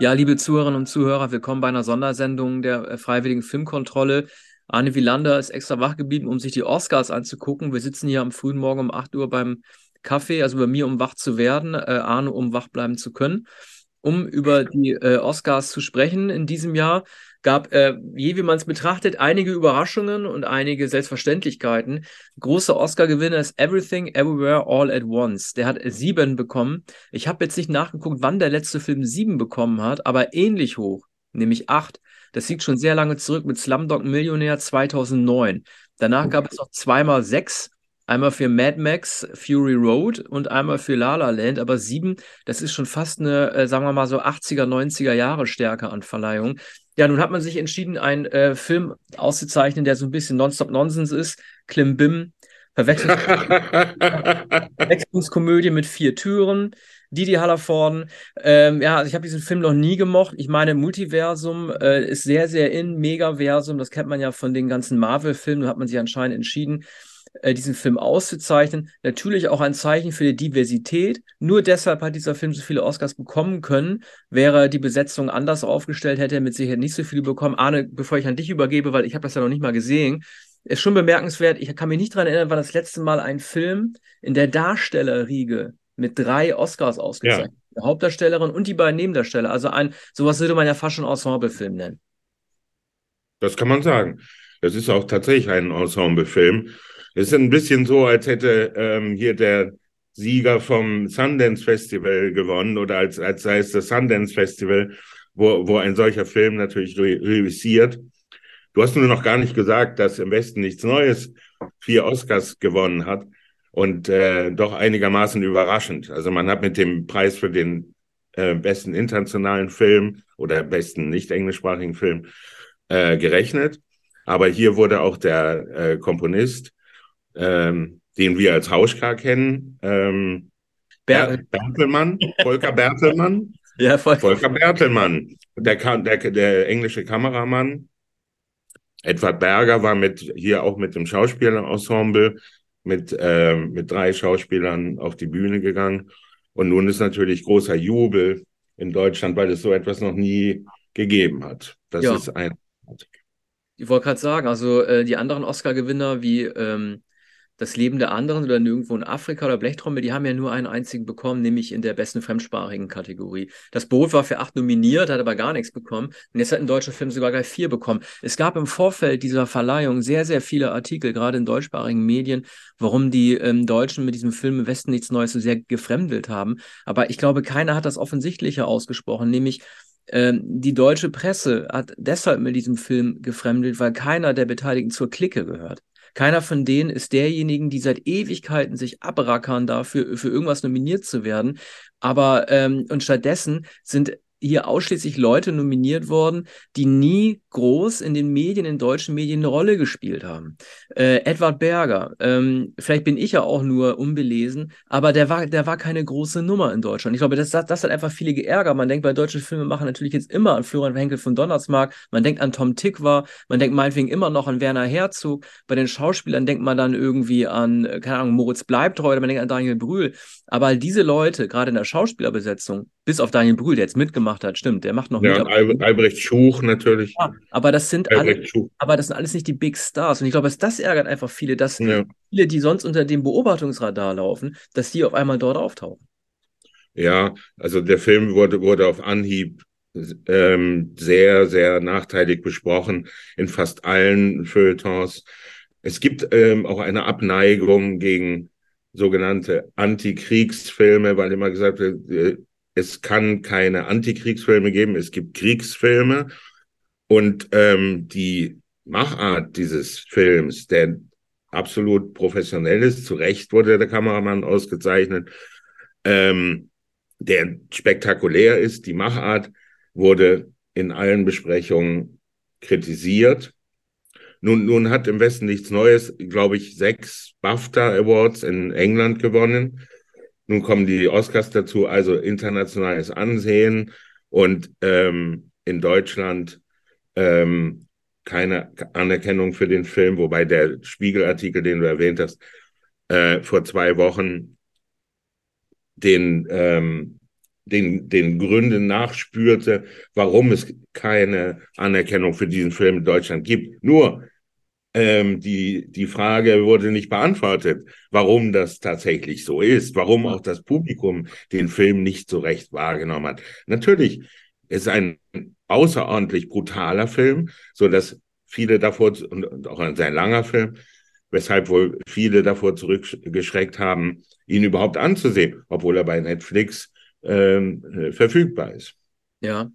Ja, liebe Zuhörerinnen und Zuhörer, willkommen bei einer Sondersendung der äh, Freiwilligen Filmkontrolle. Arne Wielander ist extra wach geblieben, um sich die Oscars anzugucken. Wir sitzen hier am frühen Morgen um 8 Uhr beim Kaffee, also bei mir, um wach zu werden, äh, Arne, um wach bleiben zu können, um über die äh, Oscars zu sprechen in diesem Jahr gab, äh, je wie man es betrachtet, einige Überraschungen und einige Selbstverständlichkeiten. Großer Oscar-Gewinner ist Everything, Everywhere, All at Once. Der hat sieben bekommen. Ich habe jetzt nicht nachgeguckt, wann der letzte Film sieben bekommen hat, aber ähnlich hoch, nämlich acht. Das liegt schon sehr lange zurück mit Slumdog Millionär 2009. Danach gab es noch zweimal sechs. Einmal für Mad Max Fury Road und einmal für La La Land, aber sieben, das ist schon fast eine, äh, sagen wir mal so 80er, 90er Jahre Stärke an Verleihung. Ja, nun hat man sich entschieden, einen äh, Film auszuzeichnen, der so ein bisschen Nonstop-Nonsens ist. Klimbim, Verwechslungskomödie mit vier Türen. Didi Hallervorden. Ähm, ja, also ich habe diesen Film noch nie gemocht. Ich meine, Multiversum äh, ist sehr, sehr in, Megaversum. Das kennt man ja von den ganzen Marvel-Filmen. Da hat man sich anscheinend entschieden, äh, diesen Film auszuzeichnen. Natürlich auch ein Zeichen für die Diversität. Nur deshalb hat dieser Film so viele Oscars bekommen können. Wäre die Besetzung anders aufgestellt, hätte er mit Sicherheit nicht so viele bekommen. Arne, bevor ich an dich übergebe, weil ich habe das ja noch nicht mal gesehen, ist schon bemerkenswert. Ich kann mich nicht daran erinnern, wann das letzte Mal ein Film in der Darstellerriege mit drei Oscars ausgezeichnet. Ja. Die Hauptdarstellerin und die beiden Nebendarsteller. Also ein, sowas würde man ja fast schon Ensemblefilm nennen. Das kann man sagen. Das ist auch tatsächlich ein Ensemblefilm. Es ist ein bisschen so, als hätte ähm, hier der Sieger vom Sundance Festival gewonnen oder als, als sei es das Sundance Festival, wo, wo ein solcher Film natürlich reüssiert. Du hast nur noch gar nicht gesagt, dass im Westen nichts Neues vier Oscars gewonnen hat und äh, doch einigermaßen überraschend. Also man hat mit dem Preis für den äh, besten internationalen Film oder besten nicht englischsprachigen Film äh, gerechnet. Aber hier wurde auch der äh, Komponist ähm, den wir als Hauschka kennen. Ähm, Ber Bertelmann, Volker Bertelmann. ja, Volker. Volker Bertelmann, der, der, der englische Kameramann. Edward Berger war mit hier auch mit dem Schauspielerensemble mit, äh, mit drei Schauspielern auf die Bühne gegangen. Und nun ist natürlich großer Jubel in Deutschland, weil es so etwas noch nie gegeben hat. Das ja. ist ein. Ich wollte gerade sagen, also äh, die anderen Oscar-Gewinner wie ähm, das Leben der anderen oder nirgendwo in Afrika oder Blechtrommel, die haben ja nur einen einzigen bekommen, nämlich in der besten fremdsprachigen Kategorie. Das Boot war für acht nominiert, hat aber gar nichts bekommen. Und jetzt hat ein deutscher Film sogar gleich vier bekommen. Es gab im Vorfeld dieser Verleihung sehr, sehr viele Artikel, gerade in deutschsprachigen Medien, warum die ähm, Deutschen mit diesem Film im Westen nichts Neues so sehr gefremdelt haben. Aber ich glaube, keiner hat das Offensichtliche ausgesprochen, nämlich ähm, die deutsche Presse hat deshalb mit diesem Film gefremdelt, weil keiner der Beteiligten zur Clique gehört. Keiner von denen ist derjenigen, die seit Ewigkeiten sich abrackern dafür, für irgendwas nominiert zu werden. Aber ähm, und stattdessen sind hier ausschließlich Leute nominiert worden, die nie groß in den Medien, in deutschen Medien eine Rolle gespielt haben. Äh, Edward Berger, ähm, vielleicht bin ich ja auch nur unbelesen, aber der war, der war keine große Nummer in Deutschland. Ich glaube, das, das, das hat einfach viele geärgert. Man denkt bei deutschen Filmemachern natürlich jetzt immer an Florian Henkel von Donnersmarck, man denkt an Tom Tick man denkt meinetwegen immer noch an Werner Herzog. Bei den Schauspielern denkt man dann irgendwie an, äh, keine Ahnung, Moritz Bleibtreu oder man denkt an Daniel Brühl. Aber all diese Leute, gerade in der Schauspielerbesetzung, bis auf Daniel Brühl, der jetzt mitgemacht hat, stimmt, der macht noch ja, mit. Albrecht Schuch natürlich. Ja, aber das sind alle, aber das sind alles nicht die Big Stars. Und ich glaube, dass das ärgert einfach viele, dass ja. viele, die sonst unter dem Beobachtungsradar laufen, dass die auf einmal dort auftauchen. Ja, also der Film wurde, wurde auf Anhieb ähm, sehr, sehr nachteilig besprochen in fast allen Feuilletons. Es gibt ähm, auch eine Abneigung gegen sogenannte Antikriegsfilme, weil immer gesagt wird, äh, es kann keine Antikriegsfilme geben, es gibt Kriegsfilme. Und ähm, die Machart dieses Films, der absolut professionell ist, zu Recht wurde der Kameramann ausgezeichnet, ähm, der spektakulär ist, die Machart wurde in allen Besprechungen kritisiert. Nun, nun hat im Westen nichts Neues, glaube ich, sechs BAFTA Awards in England gewonnen. Nun kommen die Oscars dazu, also internationales Ansehen und ähm, in Deutschland ähm, keine Anerkennung für den Film, wobei der Spiegelartikel, den du erwähnt hast, äh, vor zwei Wochen den ähm, den, den Gründen nachspürte, warum es keine Anerkennung für diesen Film in Deutschland gibt. Nur ähm, die, die Frage wurde nicht beantwortet, warum das tatsächlich so ist, warum auch das Publikum den Film nicht so recht wahrgenommen hat. Natürlich ist ein außerordentlich brutaler Film, so dass viele davor, und auch ein sehr langer Film, weshalb wohl viele davor zurückgeschreckt haben, ihn überhaupt anzusehen, obwohl er bei Netflix ähm, äh, verfügbar ist. Ja.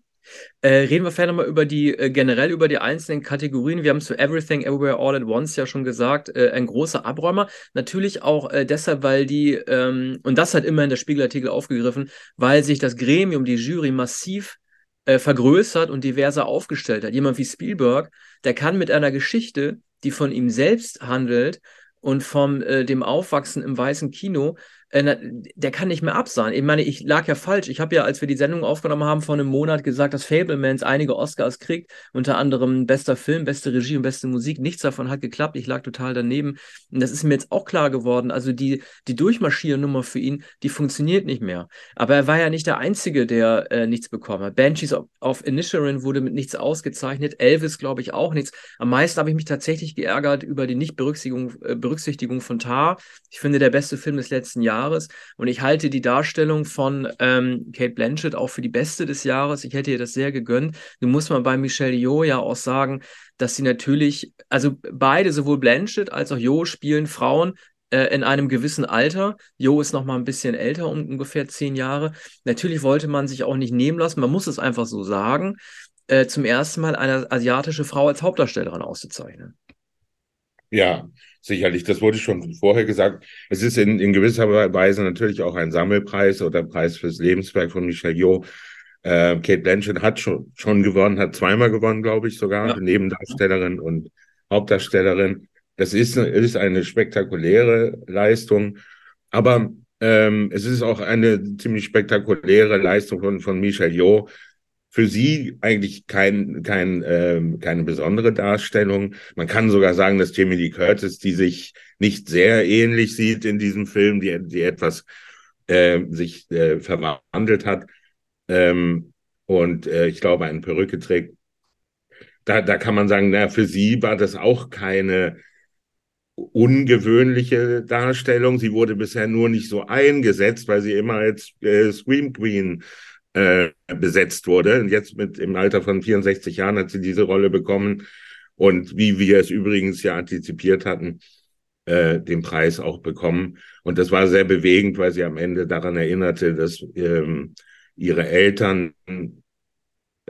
Äh, reden wir vielleicht nochmal über die, äh, generell über die einzelnen Kategorien. Wir haben zu Everything, Everywhere, All at Once ja schon gesagt, äh, ein großer Abräumer. Natürlich auch äh, deshalb, weil die, ähm, und das hat immer in der Spiegelartikel aufgegriffen, weil sich das Gremium, die Jury massiv äh, vergrößert und diverser aufgestellt hat. Jemand wie Spielberg, der kann mit einer Geschichte, die von ihm selbst handelt und vom äh, dem Aufwachsen im weißen Kino, äh, der kann nicht mehr absahen. Ich meine, ich lag ja falsch. Ich habe ja, als wir die Sendung aufgenommen haben, vor einem Monat gesagt, dass Fablemans einige Oscars kriegt, unter anderem bester Film, beste Regie und beste Musik. Nichts davon hat geklappt. Ich lag total daneben. Und das ist mir jetzt auch klar geworden. Also die, die Durchmarschiernummer für ihn, die funktioniert nicht mehr. Aber er war ja nicht der Einzige, der äh, nichts bekommen hat. Banshees of, of wurde mit nichts ausgezeichnet. Elvis, glaube ich, auch nichts. Am meisten habe ich mich tatsächlich geärgert über die Nichtberücksichtigung äh, Berücksichtigung von Tar. Ich finde, der beste Film des letzten Jahres. Jahres. Und ich halte die Darstellung von ähm, Kate Blanchett auch für die beste des Jahres. Ich hätte ihr das sehr gegönnt. Nun muss man bei Michelle Yeoh ja auch sagen, dass sie natürlich, also beide, sowohl Blanchett als auch Yeoh, spielen Frauen, äh, in einem gewissen Alter. Jo ist noch mal ein bisschen älter, um ungefähr zehn Jahre. Natürlich wollte man sich auch nicht nehmen lassen, man muss es einfach so sagen, äh, zum ersten Mal eine asiatische Frau als Hauptdarstellerin auszuzeichnen. Ja, sicherlich. Das wurde schon vorher gesagt. Es ist in, in gewisser Weise natürlich auch ein Sammelpreis oder Preis fürs Lebenswerk von Michel Yeoh. Äh, Kate Blanchett hat schon, schon gewonnen, hat zweimal gewonnen, glaube ich sogar, ja. Nebendarstellerin und Hauptdarstellerin. Das ist, ist eine spektakuläre Leistung. Aber ähm, es ist auch eine ziemlich spektakuläre Leistung von, von Michel Yeoh, für sie eigentlich kein, kein, äh, keine besondere Darstellung. Man kann sogar sagen, dass Jamie Lee Curtis, die sich nicht sehr ähnlich sieht in diesem Film, die, die etwas äh, sich äh, verwandelt hat ähm, und äh, ich glaube eine Perücke trägt, da, da kann man sagen, na, für sie war das auch keine ungewöhnliche Darstellung. Sie wurde bisher nur nicht so eingesetzt, weil sie immer als äh, Scream Queen äh, besetzt wurde. Und jetzt mit im Alter von 64 Jahren hat sie diese Rolle bekommen und wie wir es übrigens ja antizipiert hatten, äh, den Preis auch bekommen. Und das war sehr bewegend, weil sie am Ende daran erinnerte, dass ähm, ihre Eltern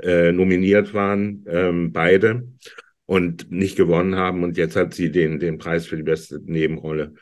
äh, nominiert waren, ähm, beide, und nicht gewonnen haben. Und jetzt hat sie den, den Preis für die beste Nebenrolle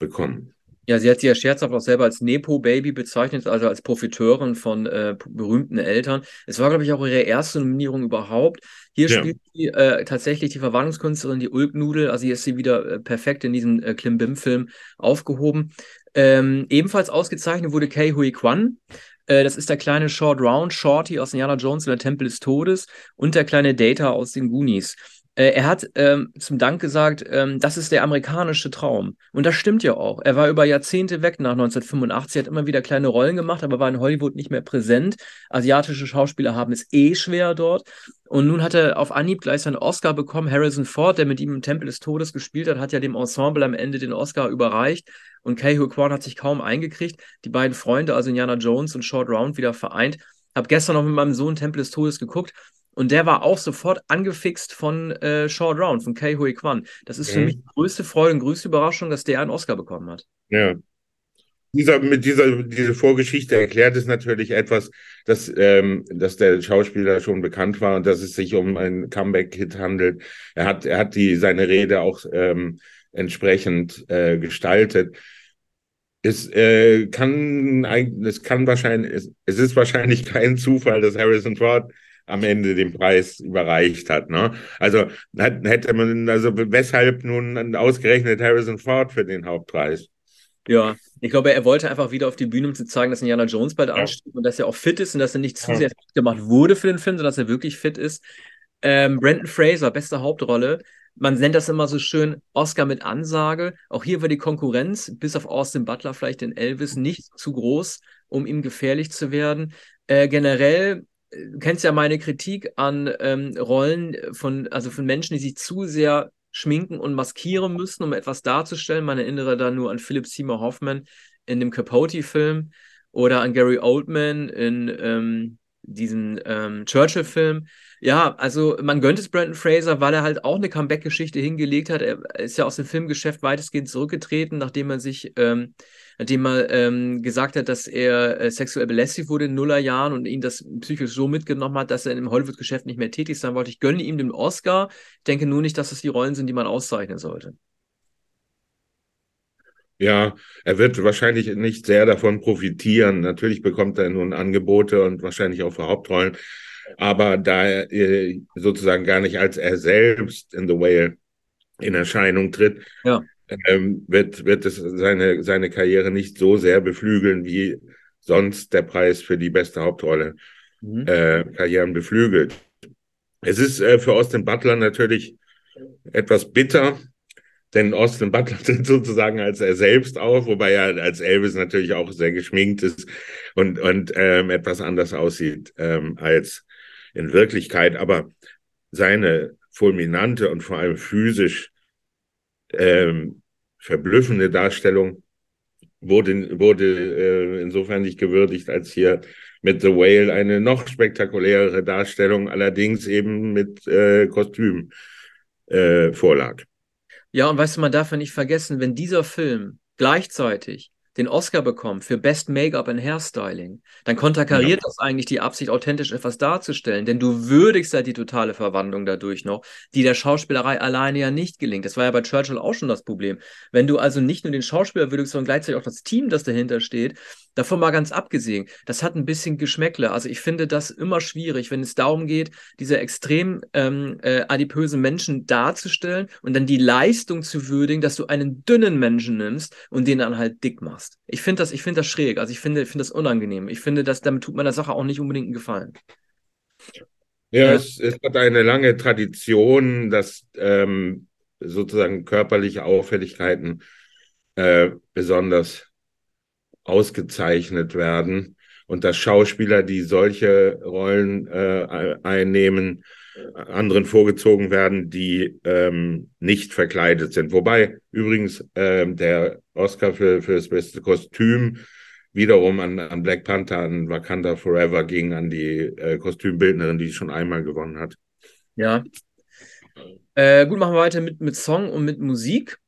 bekommen. Ja, sie hat sich ja scherzhaft auch selber als Nepo-Baby bezeichnet, also als Profiteurin von äh, berühmten Eltern. Es war, glaube ich, auch ihre erste Nominierung überhaupt. Hier ja. spielt sie äh, tatsächlich die Verwandlungskünstlerin, die Ulknudel. Also hier ist sie wieder äh, perfekt in diesem äh, Klimbim-Film aufgehoben. Ähm, ebenfalls ausgezeichnet wurde Kei Hui Kwan. Äh, das ist der kleine Short Round Shorty aus Indiana Jones und der Tempel des Todes und der kleine Data aus den Goonies. Äh, er hat ähm, zum Dank gesagt, ähm, das ist der amerikanische Traum. Und das stimmt ja auch. Er war über Jahrzehnte weg nach 1985, hat immer wieder kleine Rollen gemacht, aber war in Hollywood nicht mehr präsent. Asiatische Schauspieler haben es eh schwer dort. Und nun hat er auf Anhieb gleich seinen Oscar bekommen. Harrison Ford, der mit ihm im Tempel des Todes gespielt hat, hat ja dem Ensemble am Ende den Oscar überreicht. Und Kei Kwan hat sich kaum eingekriegt. Die beiden Freunde, also Indiana Jones und Short Round, wieder vereint. Hab gestern noch mit meinem Sohn Tempel des Todes geguckt und der war auch sofort angefixt von äh, Short Round, von Kei Hui Kwan. Das ist mhm. für mich die größte Freude und größte Überraschung, dass der einen Oscar bekommen hat. Ja. Dieser, mit dieser diese Vorgeschichte erklärt es natürlich etwas, dass, ähm, dass der Schauspieler schon bekannt war und dass es sich um einen Comeback-Hit handelt. Er hat, er hat die, seine Rede auch ähm, entsprechend äh, gestaltet. Es äh, kann, es kann wahrscheinlich, es, es ist wahrscheinlich kein Zufall, dass Harrison Ford am Ende den Preis überreicht hat. Ne? Also hätte man, also weshalb nun ausgerechnet Harrison Ford für den Hauptpreis? Ja, ich glaube, er wollte einfach wieder auf die Bühne, um zu zeigen, dass Indiana Jones bald ja. ansteht und dass er auch fit ist und dass er nicht zu ja. sehr fit gemacht wurde für den Film, sondern dass er wirklich fit ist. Ähm, Brandon Fraser, beste Hauptrolle. man nennt das immer so schön Oscar mit Ansage. Auch hier war die Konkurrenz, bis auf Austin Butler, vielleicht den Elvis, nicht zu groß, um ihm gefährlich zu werden. Äh, generell du kennst ja meine Kritik an ähm, Rollen von, also von Menschen, die sich zu sehr schminken und maskieren müssen, um etwas darzustellen. Man erinnere da nur an Philip Seymour Hoffman in dem Capote-Film oder an Gary Oldman in ähm, diesem ähm, Churchill-Film. Ja, also man gönnt es Brandon Fraser, weil er halt auch eine Comeback-Geschichte hingelegt hat. Er ist ja aus dem Filmgeschäft weitestgehend zurückgetreten, nachdem er sich ähm, nachdem er ähm, gesagt hat, dass er äh, sexuell belästigt wurde in Nullerjahren und ihn das psychisch so mitgenommen hat, dass er im Hollywood-Geschäft nicht mehr tätig sein wollte. Ich gönne ihm den Oscar. Ich denke nur nicht, dass es die Rollen sind, die man auszeichnen sollte. Ja, er wird wahrscheinlich nicht sehr davon profitieren. Natürlich bekommt er nun Angebote und wahrscheinlich auch für Hauptrollen. Aber da er äh, sozusagen gar nicht als er selbst in The Whale in Erscheinung tritt, ja ähm, wird, wird es seine, seine Karriere nicht so sehr beflügeln, wie sonst der Preis für die beste Hauptrolle mhm. äh, Karrieren beflügelt. Es ist äh, für Austin Butler natürlich etwas bitter, denn Austin Butler tritt sozusagen als er selbst auf, wobei er als Elvis natürlich auch sehr geschminkt ist und, und ähm, etwas anders aussieht ähm, als in Wirklichkeit. Aber seine fulminante und vor allem physisch ähm, verblüffende Darstellung wurde, wurde äh, insofern nicht gewürdigt, als hier mit The Whale eine noch spektakulärere Darstellung, allerdings eben mit äh, Kostüm äh, vorlag. Ja, und weißt du, man darf ja nicht vergessen, wenn dieser Film gleichzeitig den Oscar bekommt für Best Make-up and Hairstyling, dann konterkariert ja. das eigentlich die Absicht, authentisch etwas darzustellen. Denn du würdigst ja die totale Verwandlung dadurch noch, die der Schauspielerei alleine ja nicht gelingt. Das war ja bei Churchill auch schon das Problem. Wenn du also nicht nur den Schauspieler würdigst, sondern gleichzeitig auch das Team, das dahinter steht, davon mal ganz abgesehen, das hat ein bisschen Geschmäckle. Also ich finde das immer schwierig, wenn es darum geht, diese extrem ähm, äh, adipösen Menschen darzustellen und dann die Leistung zu würdigen, dass du einen dünnen Menschen nimmst und den dann halt dick machst. Ich finde das, find das schräg. Also ich finde, finde das unangenehm. Ich finde, dass damit tut meiner Sache auch nicht unbedingt einen Gefallen. Ja, ja. Es, es, hat eine lange Tradition, dass ähm, sozusagen körperliche Auffälligkeiten äh, besonders ausgezeichnet werden und dass Schauspieler, die solche Rollen äh, einnehmen, anderen vorgezogen werden, die ähm, nicht verkleidet sind. Wobei übrigens ähm, der Oscar für, für das beste Kostüm wiederum an, an Black Panther, an Wakanda Forever ging, an die äh, Kostümbildnerin, die schon einmal gewonnen hat. Ja. Äh, gut, machen wir weiter mit, mit Song und mit Musik.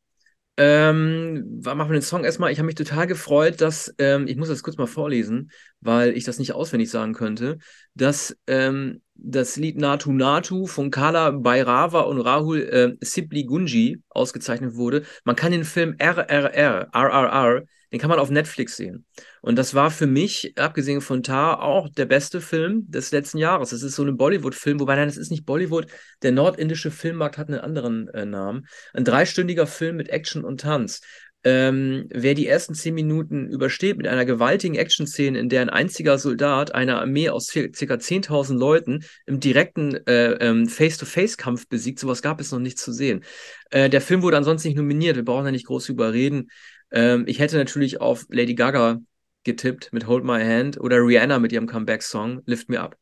Ähm, machen wir den Song erstmal. Ich habe mich total gefreut, dass, ähm, ich muss das kurz mal vorlesen, weil ich das nicht auswendig sagen könnte, dass ähm, das Lied Natu Natu von Kala Bairava und Rahul äh, Sibli Gunji ausgezeichnet wurde. Man kann den Film RRR, RRR, den kann man auf Netflix sehen. Und das war für mich, abgesehen von Tar, auch der beste Film des letzten Jahres. Das ist so ein Bollywood-Film, wobei nein, das ist nicht Bollywood. Der nordindische Filmmarkt hat einen anderen äh, Namen. Ein dreistündiger Film mit Action und Tanz ähm, wer die ersten zehn Minuten übersteht mit einer gewaltigen Action-Szene, in der ein einziger Soldat einer Armee aus ca. 10.000 Leuten im direkten äh, ähm, Face-to-Face-Kampf besiegt, sowas gab es noch nicht zu sehen. Äh, der Film wurde ansonsten nicht nominiert, wir brauchen da nicht groß überreden. Ähm, ich hätte natürlich auf Lady Gaga getippt mit Hold My Hand oder Rihanna mit ihrem Comeback-Song Lift Me Up.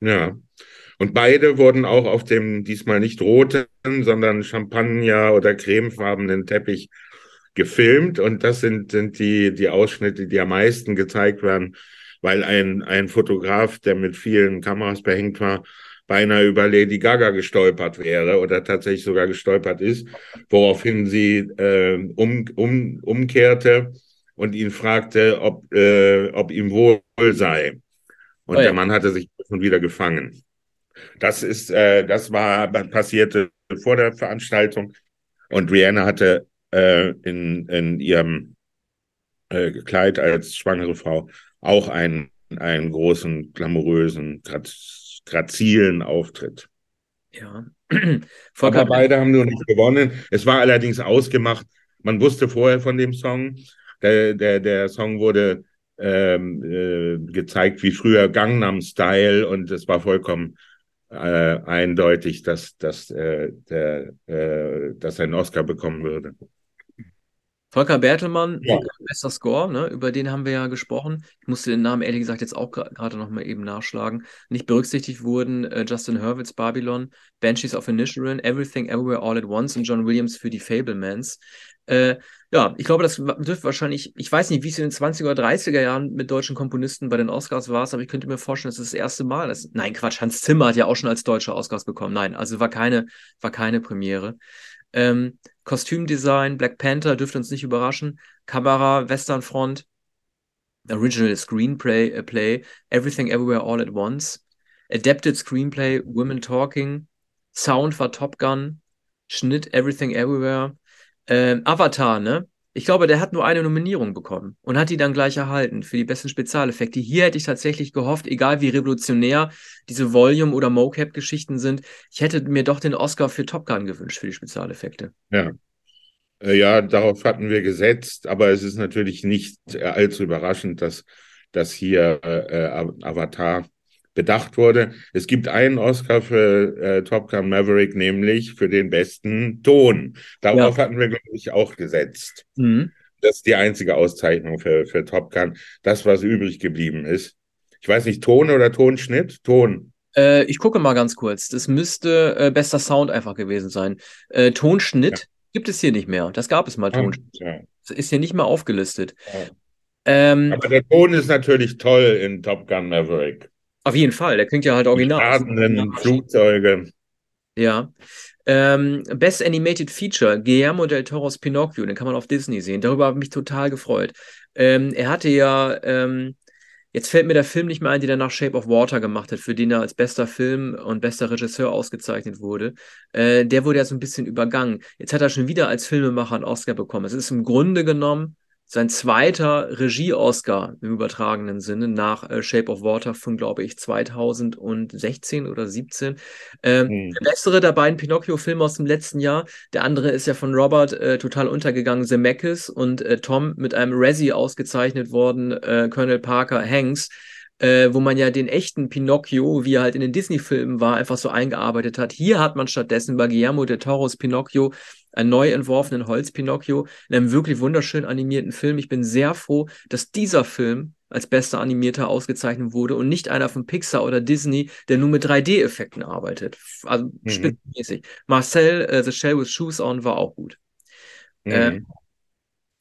Ja, und beide wurden auch auf dem diesmal nicht roten, sondern Champagner- oder cremefarbenen Teppich gefilmt und das sind, sind die, die Ausschnitte, die am meisten gezeigt werden, weil ein, ein Fotograf, der mit vielen Kameras behängt war, beinahe über Lady Gaga gestolpert wäre oder tatsächlich sogar gestolpert ist, woraufhin sie äh, um, um, umkehrte und ihn fragte, ob, äh, ob ihm wohl sei. Und oh ja. der Mann hatte sich schon wieder gefangen. Das ist, äh, das war passierte vor der Veranstaltung und Rihanna hatte äh, in, in ihrem äh, Kleid als schwangere Frau auch einen, einen großen, glamourösen, graz, grazilen Auftritt. Ja. Aber beide haben nur nicht gewonnen. Es war allerdings ausgemacht. Man wusste vorher von dem Song. Der, der, der Song wurde ähm, äh, gezeigt wie früher Gangnam Style und es war vollkommen äh, eindeutig, dass, dass, äh, der, äh, dass er einen Oscar bekommen würde. Volker Bertelmann, ja. bester Score, ne? über den haben wir ja gesprochen. Ich musste den Namen ehrlich gesagt jetzt auch gerade noch mal eben nachschlagen. Nicht berücksichtigt wurden äh, Justin Hurwitz Babylon, Banshees of Inisherin, Everything Everywhere All at Once und John Williams für die Fablemans. Äh, ja, ich glaube, das dürfte wahrscheinlich, ich weiß nicht, wie es in den 20er oder 30er Jahren mit deutschen Komponisten bei den Oscars war, aber ich könnte mir vorstellen, dass es das, das erste Mal ist. Nein, Quatsch, Hans Zimmer hat ja auch schon als deutscher Oscars bekommen. Nein, also war keine, war keine Premiere. Ähm, Kostümdesign, Black Panther dürfte uns nicht überraschen. Kamera, Westernfront, Original Screenplay, uh, Play, Everything Everywhere All at Once, Adapted Screenplay, Women Talking, Sound war Top Gun, Schnitt Everything Everywhere, ähm, Avatar, ne? Ich glaube, der hat nur eine Nominierung bekommen und hat die dann gleich erhalten für die besten Spezialeffekte. Hier hätte ich tatsächlich gehofft, egal wie revolutionär diese Volume- oder Mocap-Geschichten sind, ich hätte mir doch den Oscar für Top Gun gewünscht für die Spezialeffekte. Ja. Äh, ja, darauf hatten wir gesetzt, aber es ist natürlich nicht allzu überraschend, dass, dass hier äh, Avatar bedacht wurde. Es gibt einen Oscar für äh, Top Gun Maverick, nämlich für den besten Ton. Darauf ja. hatten wir, glaube ich, auch gesetzt. Mhm. Das ist die einzige Auszeichnung für, für Top Gun. Das, was übrig geblieben ist. Ich weiß nicht, Ton oder Tonschnitt? Ton. Äh, ich gucke mal ganz kurz. Das müsste äh, bester Sound einfach gewesen sein. Äh, Tonschnitt ja. gibt es hier nicht mehr. Das gab es mal, ah, Tonschnitt. Ja. Das ist hier nicht mehr aufgelistet. Ähm, Aber der Ton ist natürlich toll in Top Gun Maverick. Auf jeden Fall, der klingt ja halt original. Die Flugzeuge. Ja. Ähm, Best Animated Feature, Guillermo del Toro's Pinocchio, den kann man auf Disney sehen. Darüber habe ich mich total gefreut. Ähm, er hatte ja, ähm, jetzt fällt mir der Film nicht mehr ein, den er nach Shape of Water gemacht hat, für den er als bester Film und bester Regisseur ausgezeichnet wurde. Äh, der wurde ja so ein bisschen übergangen. Jetzt hat er schon wieder als Filmemacher einen Oscar bekommen. Es ist im Grunde genommen sein zweiter Regie-Oscar im übertragenen Sinne nach äh, Shape of Water von, glaube ich, 2016 oder 17. Ähm, mhm. Der bessere der beiden Pinocchio-Filme aus dem letzten Jahr. Der andere ist ja von Robert äh, total untergegangen, Zemeckis und äh, Tom mit einem Razzie ausgezeichnet worden, äh, Colonel Parker Hanks äh, wo man ja den echten Pinocchio, wie er halt in den Disney-Filmen war, einfach so eingearbeitet hat. Hier hat man stattdessen bei Guillermo de Toros Pinocchio einen neu entworfenen Holz-Pinocchio in einem wirklich wunderschön animierten Film. Ich bin sehr froh, dass dieser Film als bester Animierter ausgezeichnet wurde und nicht einer von Pixar oder Disney, der nur mit 3D-Effekten arbeitet. Also mhm. spitzenmäßig. Marcel, uh, The Shell with Shoes On war auch gut. Mhm. Ähm,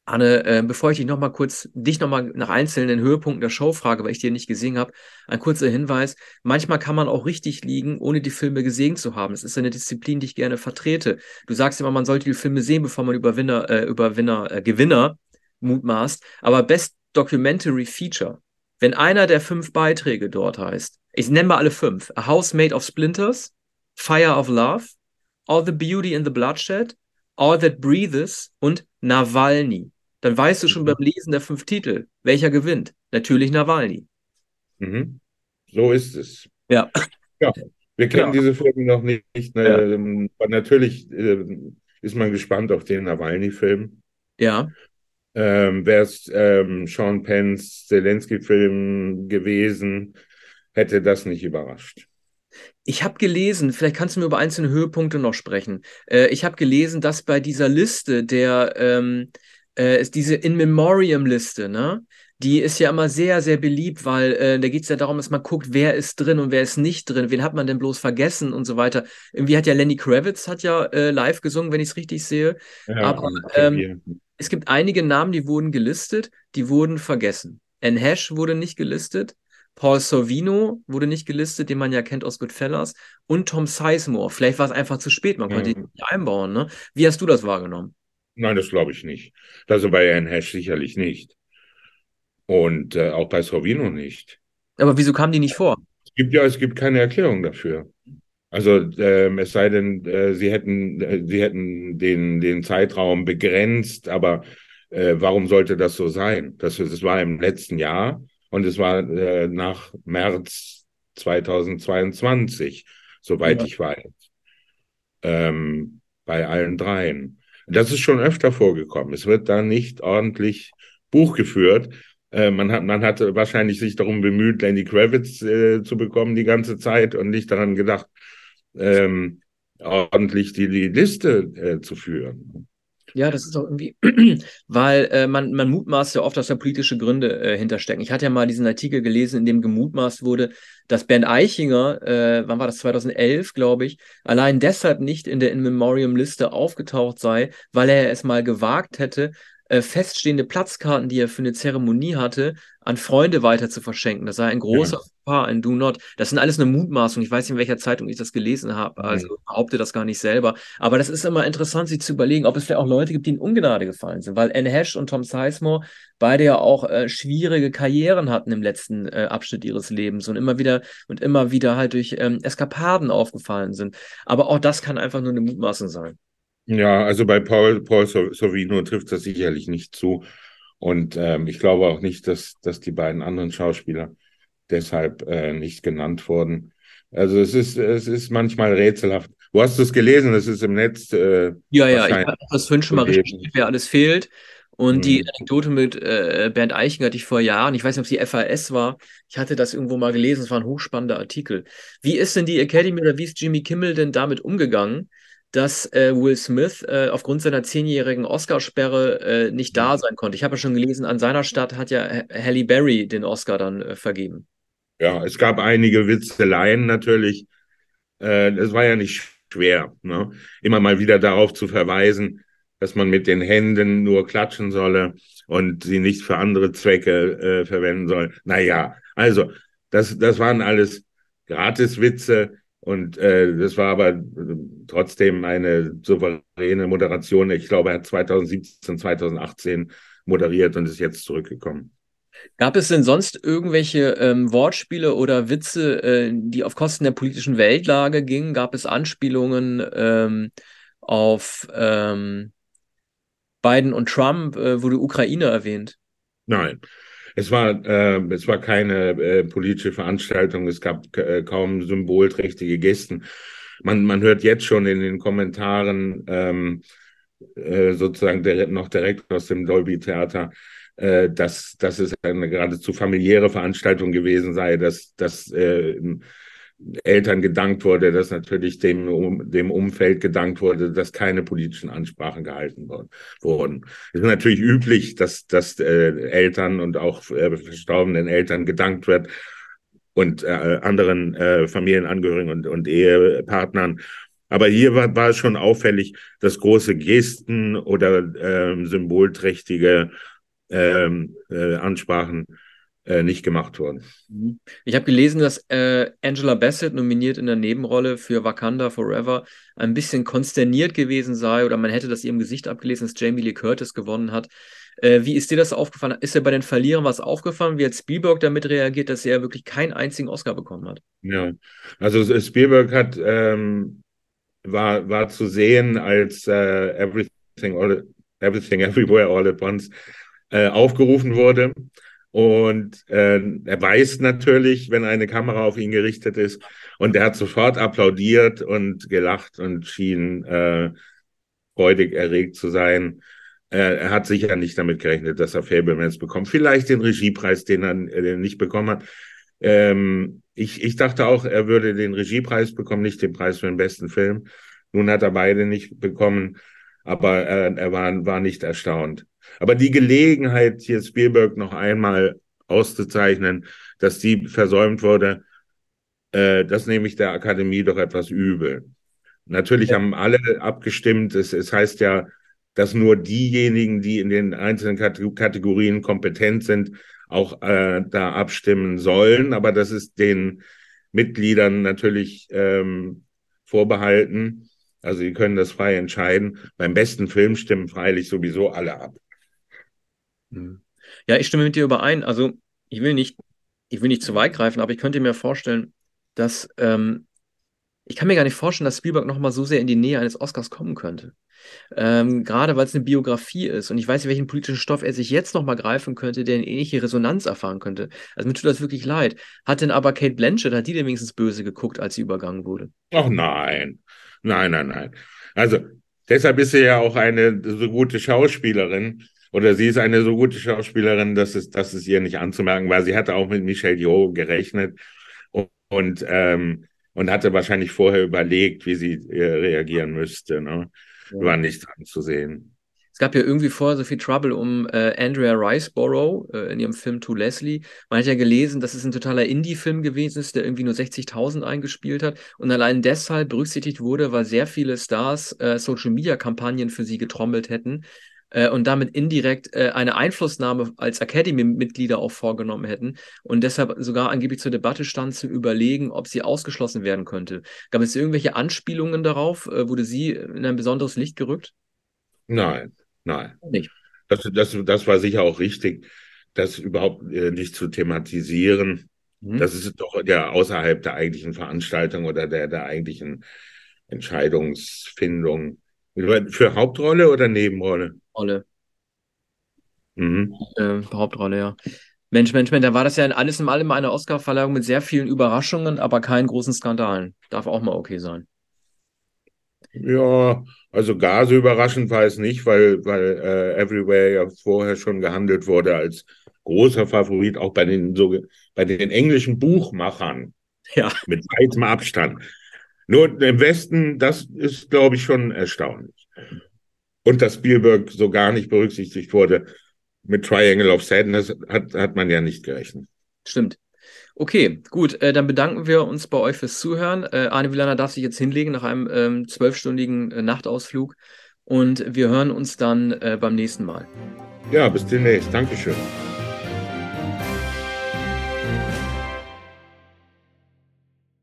Anne, äh, bevor ich dich noch mal kurz, dich noch mal nach einzelnen Höhepunkten der Show frage, weil ich dir nicht gesehen habe, ein kurzer Hinweis. Manchmal kann man auch richtig liegen, ohne die Filme gesehen zu haben. Es ist eine Disziplin, die ich gerne vertrete. Du sagst immer, man sollte die Filme sehen, bevor man über Winner, äh, über Winner, äh, Gewinner mutmaßt. Aber Best Documentary Feature, wenn einer der fünf Beiträge dort heißt, ich nenne mal alle fünf, A House Made of Splinters, Fire of Love, All the Beauty in the Bloodshed, All That Breathes und Nawalny dann weißt du schon beim Lesen der fünf Titel, welcher gewinnt. Natürlich Nawalny. Mhm. So ist es. Ja. ja. Wir kennen ja. diese Filme noch nicht. Ne? Ja. Natürlich äh, ist man gespannt auf den Nawalny-Film. Ja. Ähm, Wäre es ähm, Sean Penns Zelensky-Film gewesen, hätte das nicht überrascht. Ich habe gelesen, vielleicht kannst du mir über einzelne Höhepunkte noch sprechen. Äh, ich habe gelesen, dass bei dieser Liste der ähm, äh, ist diese In Memoriam-Liste, ne? Die ist ja immer sehr, sehr beliebt, weil äh, da geht es ja darum, dass man guckt, wer ist drin und wer ist nicht drin, wen hat man denn bloß vergessen und so weiter. Irgendwie hat ja Lenny Kravitz hat ja äh, live gesungen, wenn ich es richtig sehe. Ja, Aber ähm, es gibt einige Namen, die wurden gelistet, die wurden vergessen. Anne Hash wurde nicht gelistet. Paul Sorvino wurde nicht gelistet, den man ja kennt aus Goodfellas. Und Tom Sizemore. Vielleicht war es einfach zu spät, man konnte ihn nicht einbauen. Ne? Wie hast du das wahrgenommen? Nein, das glaube ich nicht. Also bei Herrn Hash sicherlich nicht. Und äh, auch bei Sorvino nicht. Aber wieso kamen die nicht vor? Es gibt ja, es gibt keine Erklärung dafür. Also ähm, es sei denn, äh, sie hätten, äh, sie hätten den, den Zeitraum begrenzt, aber äh, warum sollte das so sein? Das, das war im letzten Jahr und es war äh, nach März 2022, soweit ja. ich weiß. Ähm, bei allen dreien. Das ist schon öfter vorgekommen. Es wird da nicht ordentlich Buch geführt. Äh, man, hat, man hat wahrscheinlich sich darum bemüht, Lenny Kravitz äh, zu bekommen die ganze Zeit und nicht daran gedacht, ähm, ordentlich die, die Liste äh, zu führen. Ja, das ist auch irgendwie, weil äh, man, man mutmaßt ja oft, dass da politische Gründe äh, hinterstecken. Ich hatte ja mal diesen Artikel gelesen, in dem gemutmaßt wurde, dass Bernd Eichinger, äh, wann war das, 2011, glaube ich, allein deshalb nicht in der In Memoriam Liste aufgetaucht sei, weil er es mal gewagt hätte, äh, feststehende Platzkarten, die er für eine Zeremonie hatte, an Freunde weiter zu verschenken. Das sei ein großer ja. Paar, ein Do Not. Das sind alles eine Mutmaßung. Ich weiß nicht, in welcher Zeitung ich das gelesen habe. Mhm. Also behaupte das gar nicht selber. Aber das ist immer interessant, sich zu überlegen, ob es vielleicht auch Leute gibt, die in Ungnade gefallen sind. Weil Anne Hash und Tom Sizemore beide ja auch äh, schwierige Karrieren hatten im letzten äh, Abschnitt ihres Lebens und immer wieder und immer wieder halt durch ähm, Eskapaden aufgefallen sind. Aber auch das kann einfach nur eine Mutmaßung sein. Ja, also bei Paul, Paul Sorvino trifft das sicherlich nicht zu. Und ähm, ich glaube auch nicht, dass, dass die beiden anderen Schauspieler deshalb äh, nicht genannt wurden. Also es ist, es ist manchmal rätselhaft. Wo hast du es gelesen? Das ist im Netz. Äh, ja, ja, ich habe das vorhin schon mal recherchiert, wer alles fehlt. Und mhm. die Anekdote mit äh, Bernd Eichen hatte ich vor Jahren. Ich weiß nicht, ob es die FAS war. Ich hatte das irgendwo mal gelesen. Es war ein hochspannender Artikel. Wie ist denn die Academy oder wie ist Jimmy Kimmel denn damit umgegangen? Dass äh, Will Smith äh, aufgrund seiner zehnjährigen Oscarsperre äh, nicht da mhm. sein konnte. Ich habe ja schon gelesen, an seiner Stadt hat ja Halle Berry den Oscar dann äh, vergeben. Ja, es gab einige Witzeleien natürlich. Äh, es war ja nicht schwer, ne? immer mal wieder darauf zu verweisen, dass man mit den Händen nur klatschen solle und sie nicht für andere Zwecke äh, verwenden soll. Naja, also das, das waren alles Gratiswitze und äh, das war aber äh, trotzdem eine souveräne Moderation. Ich glaube, er hat 2017, 2018 moderiert und ist jetzt zurückgekommen. Gab es denn sonst irgendwelche ähm, Wortspiele oder Witze, äh, die auf Kosten der politischen Weltlage gingen? Gab es Anspielungen ähm, auf ähm, Biden und Trump? Äh, wurde Ukraine erwähnt? Nein. Es war, äh, es war keine äh, politische Veranstaltung, es gab äh, kaum symbolträchtige Gesten. Man, man hört jetzt schon in den Kommentaren ähm, äh, sozusagen direkt, noch direkt aus dem Dolby-Theater, äh, dass, dass es eine geradezu familiäre Veranstaltung gewesen sei, dass, dass äh, Eltern gedankt wurde, dass natürlich dem, dem Umfeld gedankt wurde, dass keine politischen Ansprachen gehalten wurden. Es ist natürlich üblich, dass, dass äh, Eltern und auch äh, verstorbenen Eltern gedankt wird und äh, anderen äh, Familienangehörigen und, und Ehepartnern. Aber hier war, war es schon auffällig, dass große Gesten oder äh, symbolträchtige ähm, äh, Ansprachen äh, nicht gemacht worden. Mhm. Ich habe gelesen, dass äh, Angela Bassett nominiert in der Nebenrolle für Wakanda Forever ein bisschen konsterniert gewesen sei oder man hätte das ihrem Gesicht abgelesen, dass Jamie Lee Curtis gewonnen hat. Äh, wie ist dir das aufgefallen? Ist dir bei den Verlierern was aufgefallen? Wie hat Spielberg damit reagiert, dass er wirklich keinen einzigen Oscar bekommen hat? Ja, also Spielberg hat ähm, war, war zu sehen als äh, Everything, all, Everything Everywhere All at Once äh, aufgerufen wurde. Und äh, er weiß natürlich, wenn eine Kamera auf ihn gerichtet ist. Und er hat sofort applaudiert und gelacht und schien äh, freudig erregt zu sein. Äh, er hat sicher nicht damit gerechnet, dass er Fablemans bekommt. Vielleicht den Regiepreis, den er, er nicht bekommen hat. Ähm, ich, ich dachte auch, er würde den Regiepreis bekommen, nicht den Preis für den besten Film. Nun hat er beide nicht bekommen, aber äh, er war, war nicht erstaunt. Aber die Gelegenheit, hier Spielberg noch einmal auszuzeichnen, dass die versäumt wurde, äh, das nehme ich der Akademie doch etwas übel. Natürlich haben alle abgestimmt. Es, es heißt ja, dass nur diejenigen, die in den einzelnen Kategorien kompetent sind, auch äh, da abstimmen sollen. Aber das ist den Mitgliedern natürlich ähm, vorbehalten. Also sie können das frei entscheiden. Beim besten Film stimmen freilich sowieso alle ab. Mhm. Ja, ich stimme mit dir überein. Also ich will nicht, ich will nicht zu weit greifen, aber ich könnte mir vorstellen, dass ähm, ich kann mir gar nicht vorstellen, dass Spielberg noch mal so sehr in die Nähe eines Oscars kommen könnte. Ähm, gerade weil es eine Biografie ist und ich weiß nicht, welchen politischen Stoff er sich jetzt noch mal greifen könnte, der eine ähnliche Resonanz erfahren könnte. Also mir tut das wirklich leid. Hat denn aber Kate Blanchett, hat die denn wenigstens böse geguckt, als sie übergangen wurde? Ach nein, nein, nein, nein. Also deshalb ist sie ja auch eine so gute Schauspielerin, oder sie ist eine so gute Schauspielerin, dass es, dass es ihr nicht anzumerken war. Sie hatte auch mit Michelle Yeoh gerechnet und, und, ähm, und hatte wahrscheinlich vorher überlegt, wie sie äh, reagieren müsste. Ne? War nichts anzusehen. Es gab ja irgendwie vorher so viel Trouble um äh, Andrea Riceborough äh, in ihrem Film To Leslie. Man hat ja gelesen, dass es ein totaler Indie-Film gewesen ist, der irgendwie nur 60.000 eingespielt hat und allein deshalb berücksichtigt wurde, weil sehr viele Stars äh, Social-Media-Kampagnen für sie getrommelt hätten äh, und damit indirekt äh, eine Einflussnahme als Academy-Mitglieder auch vorgenommen hätten und deshalb sogar angeblich zur Debatte stand, zu überlegen, ob sie ausgeschlossen werden könnte. Gab es irgendwelche Anspielungen darauf? Äh, wurde sie in ein besonderes Licht gerückt? Nein. Nein. Nicht. Das, das, das war sicher auch richtig, das überhaupt äh, nicht zu thematisieren. Mhm. Das ist doch ja außerhalb der eigentlichen Veranstaltung oder der, der eigentlichen Entscheidungsfindung. Für Hauptrolle oder Nebenrolle? Rolle. Mhm. Äh, Hauptrolle, ja. Mensch, Mensch, Mensch, da war das ja alles in allem eine Oscar-Verleihung mit sehr vielen Überraschungen, aber keinen großen Skandalen. Darf auch mal okay sein. Ja, also gar so überraschend war es nicht, weil, weil äh, Everywhere ja vorher schon gehandelt wurde als großer Favorit, auch bei den, so, bei den englischen Buchmachern. Ja. Mit weitem Abstand. Nur im Westen, das ist, glaube ich, schon erstaunlich. Und dass Spielberg so gar nicht berücksichtigt wurde mit Triangle of Sadness, hat, hat man ja nicht gerechnet. Stimmt. Okay, gut, äh, dann bedanken wir uns bei euch fürs Zuhören. Äh, Arne Villaner darf sich jetzt hinlegen nach einem ähm, zwölfstündigen äh, Nachtausflug und wir hören uns dann äh, beim nächsten Mal. Ja, bis demnächst. Dankeschön.